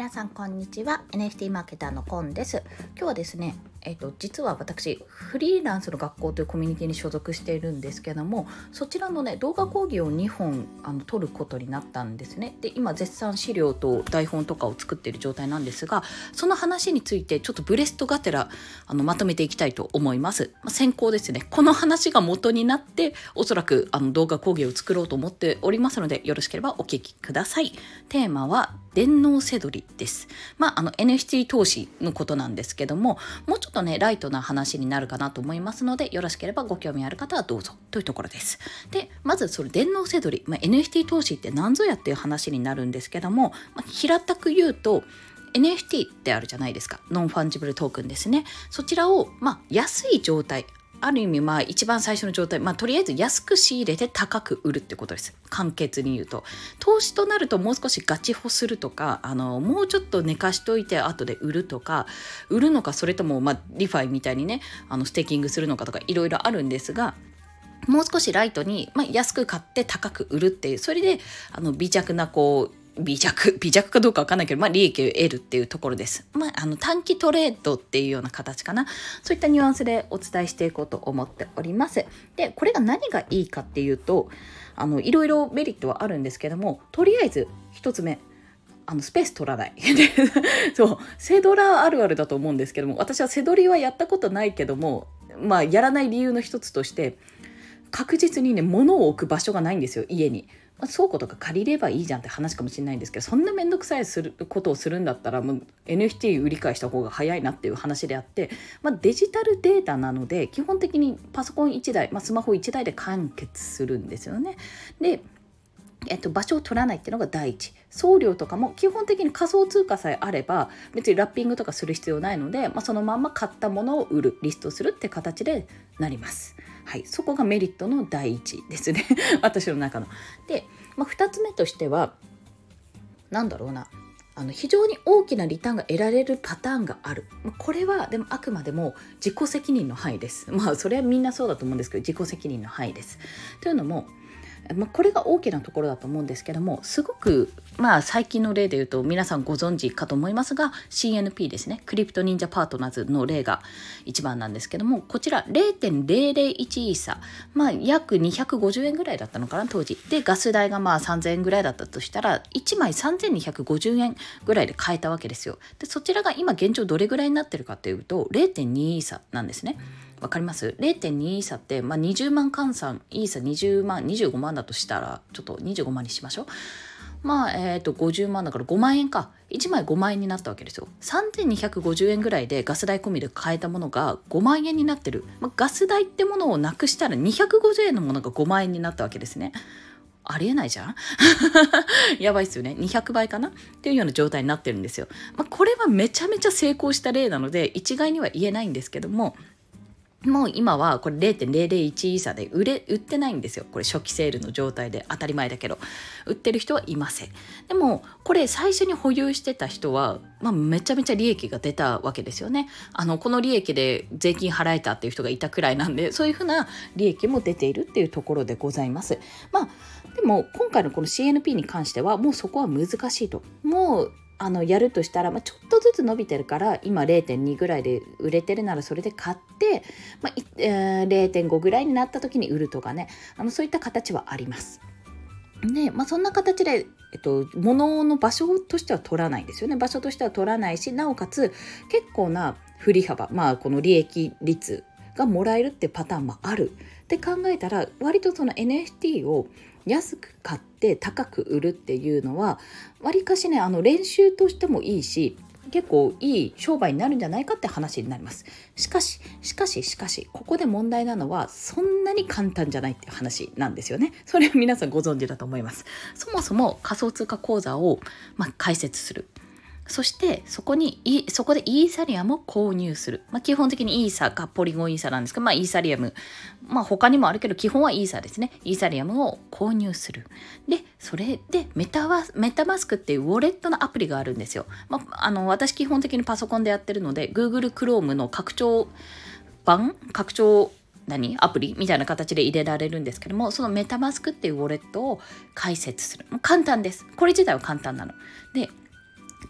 皆さんこんにちは。NFT マーケターのコンです。今日はですねえーと、実は私フリーランスの学校というコミュニティに所属しているんですけどもそちらのね動画講義を2本あの撮ることになったんですね。で今絶賛資料と台本とかを作っている状態なんですがその話についてちょっとブレストがてらあのまとめていきたいと思います、まあ、先行ですね。この話が元になっておそらくあの動画講義を作ろうと思っておりますのでよろしければお聞きください。テーマは電脳せどりです。まあ、あの NFT 投資のことなんですけども、もうちょょっとね、ライトな話になるかなと思いますので、よろしければご興味ある方はどうぞというところです。で、まずそれ電脳せどり、まあ、NFT 投資って何ぞやっていう話になるんですけども、まあ、平たく言うと、NFT ってあるじゃないですか。 non-fungible token ですね。そちらを、まあ、安い状態、ある意味まあ一番最初の状態、まあ、とりあえず安く仕入れて高く売るってことです。簡潔に言うと。投資となるともう少しガチホするとかあのもうちょっと寝かしといて後で売るとか売るのかそれとも、まあ、リファイみたいにねあのステーキングするのかとかいろいろあるんですがもう少しライトに、まあ、安く買って高く売るっていうそれであの微弱なこう微弱、微弱かどうかわかんないけど、まあ、利益を得るっていうところです。まあ、あの、短期トレードっていうような形かな。そういったニュアンスでお伝えしていこうと思っております。で、これが何がいいかっていうと、あの、いろいろメリットはあるんですけども、とりあえず、一つ目、あのスペース取らない そうセドラあるあるだと思うんですけども私はセドリはやったことないけどもまあやらない理由の一つとして確実にね物を置く場所がないんですよ家にまあ、倉庫とか借りればいいじゃんって話かもしれないんですけどそんな面倒くさいすることをするんだったらもう NFT 売り買いした方が早いなっていう話であって、まあ、デジタルデータなので基本的にパソコン1台、まあ、スマホ1台で完結するんですよね。でえっと、場所を取らないっていうのが第一送料とかも基本的に仮想通貨さえあれば別にラッピングとかする必要ないので、まあ、そのまんま買ったものを売るリストするって形でなります。はい、そこがメリットの第一ですね 私の中の。で、まあ、2つ目としては何だろうな。あの非常に大きなリターンが得られるパターンがある。これはでもあくまでも自己責任の範囲です。まあそれはみんなそうだと思うんですけど自己責任の範囲です。というのもまあ、これが大きなところだと思うんですけどもすごくまあ最近の例で言うと皆さんご存知かと思いますが CNP ですね。クリプト忍者パートナーズの例が一番なんですけどもこちら0.001イーサまあ約250円ぐらいだったのかな当時。でガス代がまあ3000円ぐらいだったとしたら1枚3250円ぐらいで買えたわけですよ。でそちらが今現状どれぐらいになってるかというと0.2イーサなんですね。わかります ?0.2 イーサって、まあ、20万換算、イーサ20万、25万だとしたら、ちょっと25万にしましょう。まあ、えっ、ー、と、50万だから5万円か。1枚5万円になったわけですよ。3250円ぐらいでガス代込みで買えたものが5万円になってる。まあ、ガス代ってものをなくしたら250円のものが5万円になったわけですね。ありえないじゃん？やばいっすよね。200倍かな？っていうような状態になってるんですよ。まあ、これはめちゃめちゃ成功した例なので、一概には言えないんですけども、もう今はこれ0.001イーサで売れ売ってないんですよ。これ初期セールの状態で当たり前だけど。売ってる人はいません。でもこれ最初に保有してた人は、まあ、めちゃめちゃ利益が出たわけですよね。あのこの利益で税金払えたっていう人がいたくらいなんでそういうふうな利益も出ているっていうところでございます。まあでも今回のこの CNP に関してはもうそこは難しいと。もうあのやるとしたら、まあ、ちょっとずつ伸びてるから今0.2ぐらいで売れてるならそれで買って、まあえー、0.5ぐらいになった時に売るとかね。あのそういった形はあります。で、まあ、そんな形で、えっと、物の場所としては取らないですよね。場所としては取らないしなおかつ結構な振り幅まあこの利益率がもらえるってパターンもある。って考えたら割とその NFT を安く買って高く売るっていうのはわりかしねあの練習としてもいいし結構いい商売になるんじゃないかって話になります。しかししかししかしここで問題なのはそんなに簡単じゃないっていう話なんですよね。それは皆さんご存知だと思います。そもそも仮想通貨口座を、まあ、開設する。そしてそこにそこでイーサリアムを購入する、まあ、基本的にイーサかポリゴンイーサなんですけど、まあ、イーサリアム、まあ、他にもあるけど基本はイーサですね。イーサリアムを購入する。でそれでメタワメタマスクっていうウォレットのアプリがあるんですよ、まあ、あの私基本的にパソコンでやってるので Google Chrome の拡張版？拡張何？アプリみたいな形で入れられるんですけどもそのメタマスクっていうウォレットを開設する。簡単です。これ自体は簡単なの。で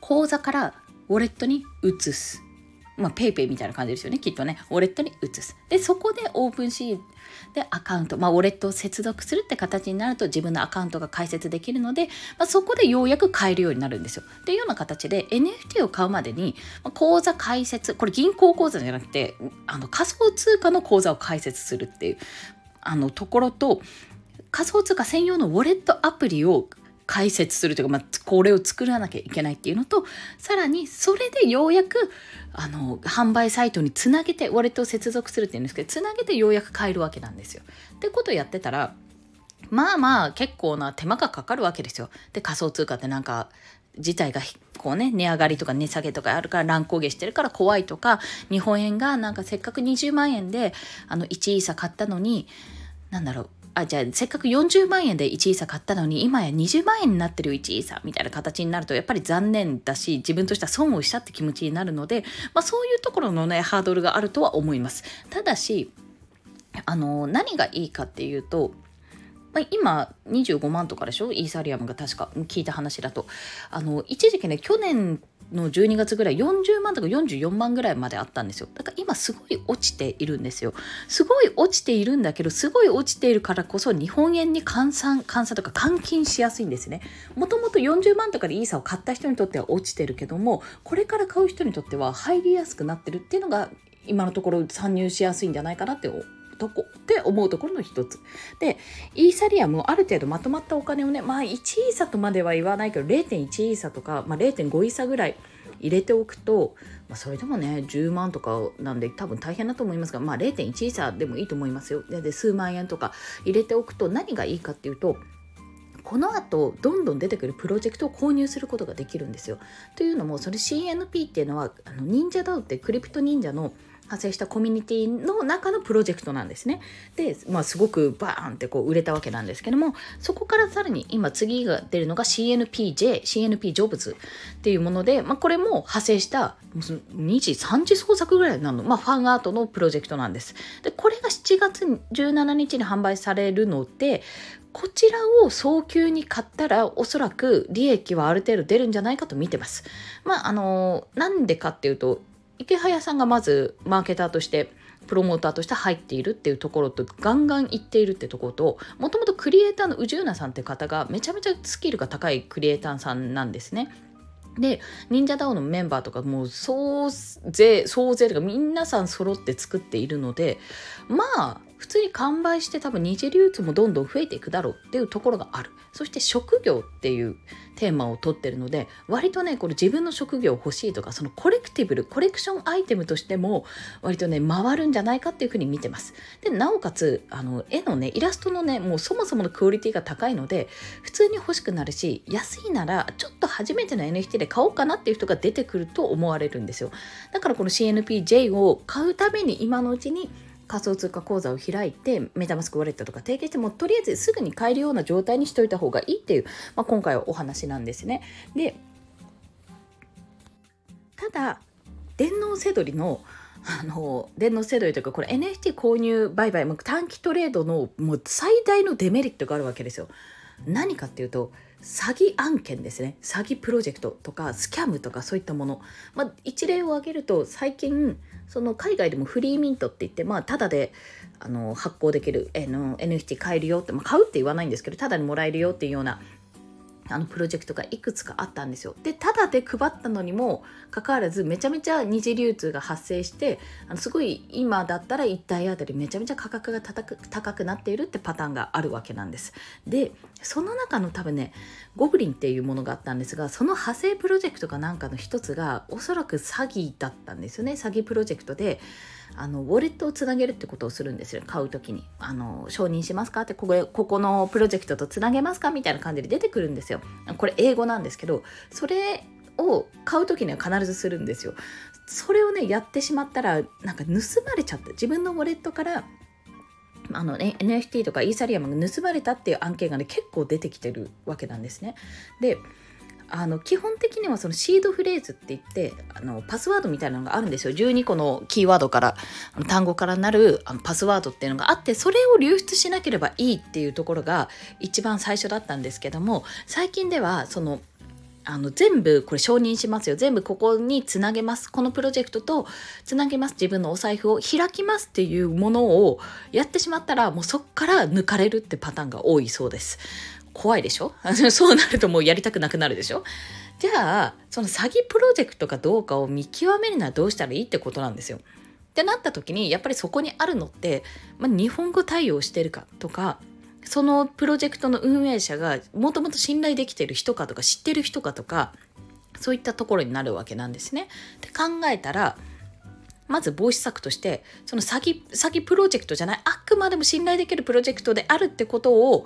口座からウォレットに移す。まあ、 PayPay みたいな感じですよね、きっとね。ウォレットに移す。で、そこで OpenSea でアカウント、まあ、ウォレットを接続するって形になると自分のアカウントが開設できるので、まあ、そこでようやく買えるようになるんですよ。っていうような形で NFT を買うまでに、まあ、口座開設、これ銀行口座じゃなくて、あの仮想通貨の口座を開設するっていうあのところと、仮想通貨専用のウォレットアプリを解説するというか、まあ、これを作らなきゃいけないっていうのとさらにそれでようやくあの販売サイトにつなげてウォレットを接続するっていうんですけどつなげてようやく買えるわけなんですよ。ってことをやってたらまあまあ結構な手間がかかるわけですよ。で仮想通貨ってなんか自体がこうね値上がりとか値下げとかあるから乱高下してるから怖いとか日本円がなんかせっかく20万円であの1イーサ買ったのになんだろうあじゃあせっかく40万円で1イーサ買ったのに今や20万円になってる1イーサみたいな形になるとやっぱり残念だし自分としては損をしたって気持ちになるので、まあ、そういうところのねハードルがあるとは思います。ただしあの何がいいかっていうとまあ、今25万とかでしょ？イーサリアムが確か聞いた話だと。あの一時期ね去年の12月ぐらい40万とか44万ぐらいまであったんですよ。だから今すごい落ちているんですよ。すごい落ちているんだけどすごい落ちているからこそ日本円に換算換算とか換金しやすいんですね。もともと40万とかでイーサを買った人にとっては落ちてるけどもこれから買う人にとっては入りやすくなってるっていうのが今のところ参入しやすいんじゃないかなってとこって思うところの一つ。で、イーサリアムをある程度まとまったお金をね、まあ1イーサとまでは言わないけど、0.1イーサとか、まあ、0.5イーサぐらい入れておくと、まあ、それでもね、10万とかなんで多分大変だと思いますが、まあ0.1イーサでもいいと思いますよ。で、数万円とか入れておくと何がいいかっていうと、この後どんどん出てくるプロジェクトを購入することができるんですよ。というのもそれ CNP っていうのはあの忍者ダウってクリプト忍者の派生したコミュニティの中のプロジェクトなんですね。で、まあ、すごくバーンってこう売れたわけなんですけどもそこからさらに今次が出るのが CNPJ CNP ジョブズっていうもので、まあ、これも派生した2次3次創作ぐらいなの、まあ、ファンアートのプロジェクトなんです。でこれが7月17日に販売されるのでこちらを早急に買ったらおそらく利益はある程度出るんじゃないかと見てます。まああのなんでかっていうと池早さんがまずマーケターとしてプロモーターとして入っているっていうところとガンガン行っているってところともともとクリエイターの宇宙なさんって方がめちゃめちゃスキルが高いクリエイターさんなんですね。で忍者ダオのメンバーとかもう総勢総勢とか皆さん揃って作っているのでまあ普通に完売して多分二次流通もどんどん増えていくだろうっていうところがある。そして職業っていうテーマを取ってるので割とねこれ自分の職業欲しいとかそのコレクティブルコレクションアイテムとしても割とね回るんじゃないかっていうふうに見てます。でなおかつあの絵のねイラストのねもうそもそものクオリティが高いので普通に欲しくなるし安いならちょっと初めての NFT で買おうかなっていう人が出てくると思われるんですよ。だからこの CNPJ を買うために今のうちに仮想通貨口座を開いてメタマスクウォレットとか提携してもとりあえずすぐに買えるような状態にしておいた方がいいっていう、まあ、今回はお話なんですね。でただ電脳せどりのあの電脳せどりというかこれ NFT 購入売買短期トレードのもう最大のデメリットがあるわけですよ。何かっていうと詐欺案件ですね。詐欺プロジェクトとかスキャムとかそういったもの、まあ、一例を挙げると最近その海外でもフリーミントって言ってまあただであの発行できる、えの NFT 買えるよって、まあ、買うって言わないんですけどただにもらえるよっていうようなあのプロジェクトがいくつかあったんですよ。でただで配ったのにもかかわらずめちゃめちゃ二次流通が発生してあのすごい今だったら1体あたりめちゃめちゃ価格が高く高くなっているってパターンがあるわけなんです。でその中の多分ねゴブリンっていうものがあったんですがその派生プロジェクトかなんかの一つがおそらく詐欺だったんですよね詐欺プロジェクトであのウォレットをつなげるってことをするんですよ。買う時に。あの承認しますかってここここのプロジェクトとつなげますかみたいな感じで出てくるんですよ。これ英語なんですけどそれを買う時には必ずするんですよ。それをねやってしまったらなんか盗まれちゃって自分のウォレットからあのね、NFT とかイーサリアムが盗まれたっていう案件がね結構出てきてるわけなんですね。であの基本的にはそのシードフレーズって言ってあのパスワードみたいなのがあるんですよ。12個のキーワードからあの単語からなるあのパスワードっていうのがあってそれを流出しなければいいっていうところが一番最初だったんですけども最近ではそのあの全部これ承認しますよ。全部ここにつなげます。このプロジェクトとつなげます。自分のお財布を開きますっていうものをやってしまったらもうそっから抜かれるってパターンが多いそうです。怖いでしょ？そうなるともうやりたくなくなるでしょ？じゃあその詐欺プロジェクトかどうかを見極めるのはどうしたらいいってことなんですよ。ってなった時にやっぱりそこにあるのって、まあ、日本語対応してるかとかそのプロジェクトの運営者がもともと信頼できてる人かとか知ってる人かとかそういったところになるわけなんですね。って考えたらまず防止策としてその詐欺詐欺プロジェクトじゃないあくまでも信頼できるプロジェクトであるってことを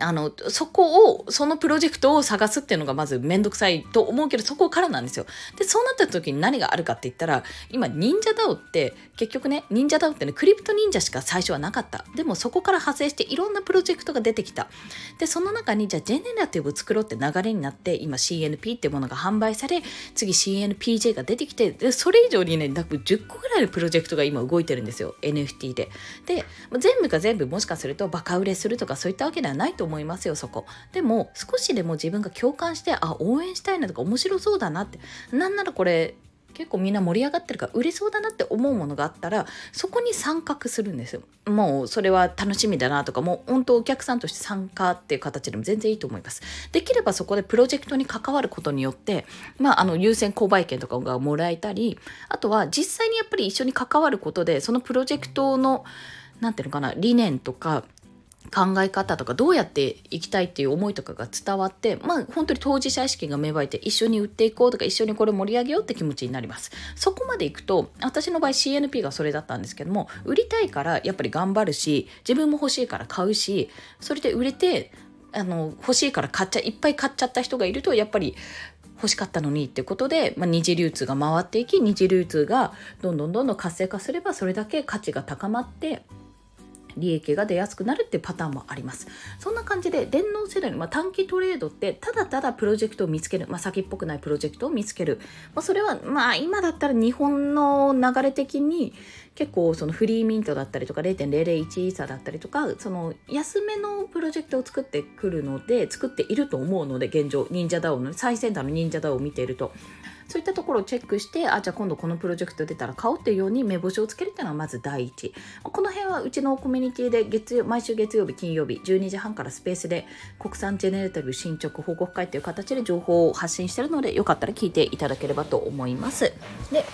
あの、そこを、そのプロジェクトを探すっていうのがまずめんどくさいと思うけど、そこからなんですよ。で、そうなった時に何があるかって言ったら、今、忍者ダオって、結局ね、忍者ダオってね、クリプト忍者しか最初はなかった。でもそこから派生していろんなプロジェクトが出てきた。で、その中に、じゃあ、ジェネラティブを作ろうって流れになって、今 CNP っていうものが販売され、次 CNPJ が出てきて、で、それ以上にね、約10個ぐらいのプロジェクトが今動いてるんですよ。NFT で。で、全部が全部もしかするとバカ売れするとかそういったわけではないと思いますよそこ。でも少しでも自分が共感してあ応援したいなとか面白そうだなって。なんならこれ結構みんな盛り上がってるから売れそうだなって思うものがあったらそこに参画するんですよ。もうそれは楽しみだなとかもう本当お客さんとして参加っていう形でも全然いいと思います。できればそこでプロジェクトに関わることによってまああの優先購買権とかがもらえたりあとは実際にやっぱり一緒に関わることでそのプロジェクトの何ていうのかな理念とか考え方とかどうやっていきたいっていう思いとかが伝わってまあ本当に当事者意識が芽生えて一緒に売っていこうとか一緒にこれ盛り上げようって気持ちになります。そこまでいくと私の場合 CNP がそれだったんですけども売りたいからやっぱり頑張るし自分も欲しいから買うしそれで売れてあの欲しいから買っちゃいっぱい買っちゃった人がいるとやっぱり欲しかったのにってことで、まあ、二次流通が回っていき二次流通がどんどんどんどん活性化すればそれだけ価値が高まって利益が出やすくなるってパターンもあります。そんな感じで電脳世代の、まあ、短期トレードってただただプロジェクトを見つける、まあ、先っぽくないプロジェクトを見つける、まあ、それはまあ今だったら日本の流れ的に結構その free mint だったりとか0.001イーサだったりとかその安めのプロジェクトを作ってくるので作っていると思うので現状 NinjaDAOの最先端の NinjaDAO を見ていると。そういったところをチェックしてあじゃあ今度このプロジェクト出たら買おうっていうように目星をつけるっていうのがまず第一。この辺はうちのコミュニティで月毎週月曜日金曜日12時半からスペースで国産ジェネレーティブ進捗報告会っていう形で情報を発信してるのでよかったら聞いていただければと思います。で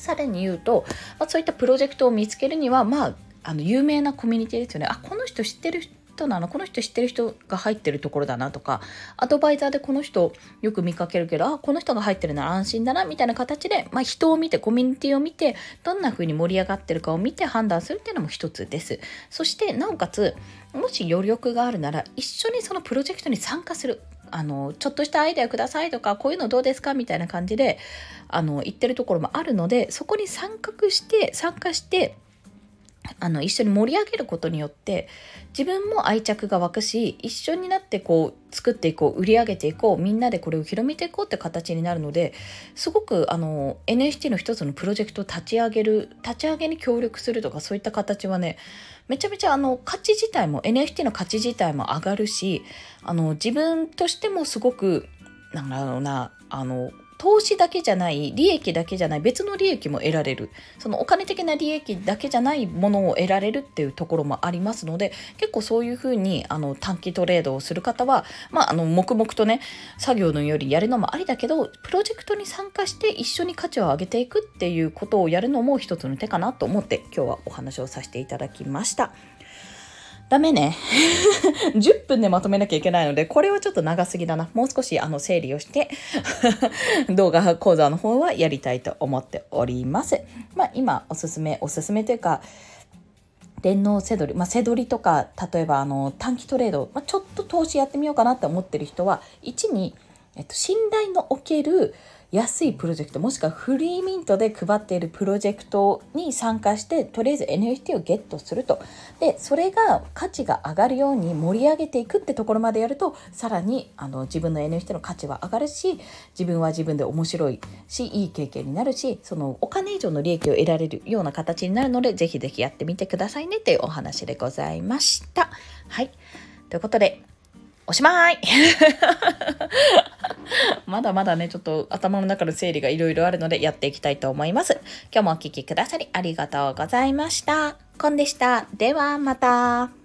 さらに言うと、まあ、そういったプロジェクトを見つけるにはまああの有名なコミュニティですよね。あこの人知ってる人なの？この人知ってる人が入ってるところだなとかアドバイザーでこの人よく見かけるけどあこの人が入ってるなら安心だなみたいな形で、まあ、人を見てコミュニティを見てどんな風に盛り上がってるかを見て判断するっていうのも一つです。そしてなおかつもし余力があるなら一緒にそのプロジェクトに参加する。あのちょっとしたアイデアくださいとかこういうのどうですかみたいな感じであの言ってるところもあるのでそこに参画して参加してあの一緒に盛り上げることによって自分も愛着が湧くし一緒になってこう作っていこう売り上げていこうみんなでこれを広めていこうって形になるのですごくあの NFT の一つのプロジェクトを立ち上げる立ち上げに協力するとかそういった形はねめちゃめちゃあの価値自体も NFT の価値自体も上がるしあの自分としてもすごくなんだろうなあの投資だけじゃない利益だけじゃない別の利益も得られるそのお金的な利益だけじゃないものを得られるっていうところもありますので結構そういうふうにあの短期トレードをする方は、まあ、あの黙々とね作業のよりやるのもありだけどプロジェクトに参加して一緒に価値を上げていくっていうことをやるのも一つの手かなと思って今日はお話をさせていただきました。ダメね。10分でまとめなきゃいけないので、これはちょっと長すぎだな。もう少しあの整理をして 動画講座の方はやりたいと思っております。まあ今おすすめ、おすすめというか、電脳せどり、まあ、せどりとか、例えばあの短期トレード、まあ、ちょっと投資やってみようかなって思ってる人は、1に、えっと、信頼のおける安いプロジェクトもしくはフリーミントで配っているプロジェクトに参加してとりあえず NFT をゲットするとでそれが価値が上がるように盛り上げていくってところまでやるとさらにあの自分の NFT の価値は上がるし自分は自分で面白いしいい経験になるしそのお金以上の利益を得られるような形になるのでぜひぜひやってみてくださいねというお話でございました。はいということでおしまい まだまだね、ちょっと頭の中の整理がいろいろあるのでやっていきたいと思います。今日もお聴きくださりありがとうございました。コンでした。ではまた。